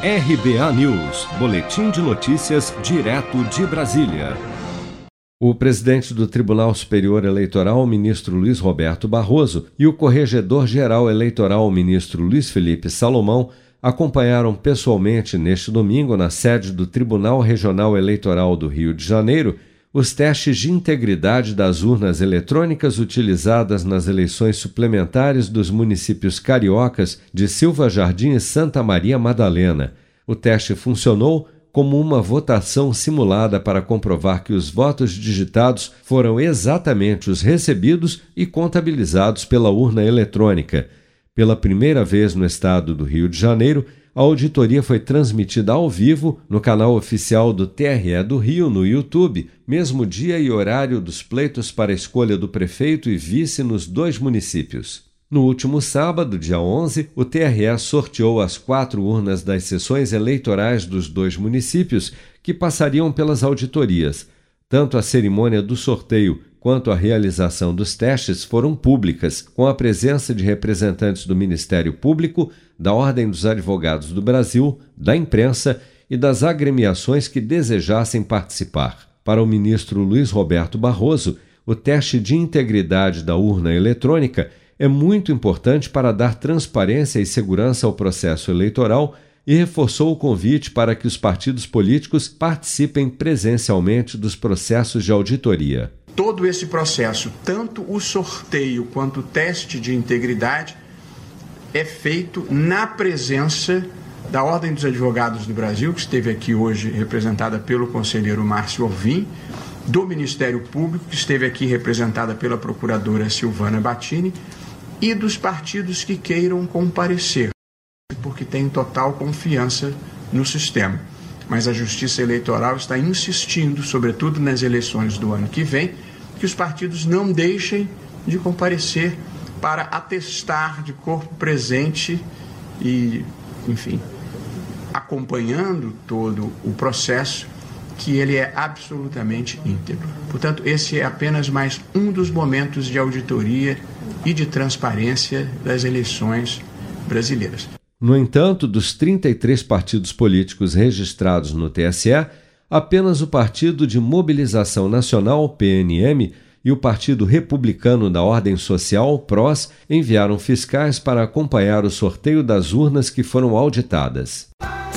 RBA News, Boletim de Notícias, direto de Brasília. O presidente do Tribunal Superior Eleitoral, ministro Luiz Roberto Barroso, e o corregedor-geral eleitoral, ministro Luiz Felipe Salomão, acompanharam pessoalmente neste domingo, na sede do Tribunal Regional Eleitoral do Rio de Janeiro, os testes de integridade das urnas eletrônicas utilizadas nas eleições suplementares dos municípios cariocas de Silva Jardim e Santa Maria Madalena. O teste funcionou como uma votação simulada para comprovar que os votos digitados foram exatamente os recebidos e contabilizados pela urna eletrônica. Pela primeira vez no estado do Rio de Janeiro, a auditoria foi transmitida ao vivo no canal oficial do TRE do Rio no YouTube, mesmo dia e horário dos pleitos para escolha do prefeito e vice nos dois municípios. No último sábado, dia 11, o TRE sorteou as quatro urnas das sessões eleitorais dos dois municípios que passariam pelas auditorias. Tanto a cerimônia do sorteio quanto a realização dos testes foram públicas, com a presença de representantes do Ministério Público, da Ordem dos Advogados do Brasil, da imprensa e das agremiações que desejassem participar. Para o ministro Luiz Roberto Barroso, o teste de integridade da urna eletrônica é muito importante para dar transparência e segurança ao processo eleitoral e reforçou o convite para que os partidos políticos participem presencialmente dos processos de auditoria todo esse processo, tanto o sorteio quanto o teste de integridade, é feito na presença da Ordem dos Advogados do Brasil, que esteve aqui hoje representada pelo conselheiro Márcio Alvim, do Ministério Público, que esteve aqui representada pela procuradora Silvana Battini, e dos partidos que queiram comparecer, porque têm total confiança no sistema. Mas a Justiça Eleitoral está insistindo, sobretudo nas eleições do ano que vem, que os partidos não deixem de comparecer para atestar de corpo presente e, enfim, acompanhando todo o processo, que ele é absolutamente íntegro. Portanto, esse é apenas mais um dos momentos de auditoria e de transparência das eleições brasileiras. No entanto, dos 33 partidos políticos registrados no TSE, apenas o Partido de Mobilização Nacional, PNM, e o Partido Republicano da Ordem Social, PROS, enviaram fiscais para acompanhar o sorteio das urnas que foram auditadas.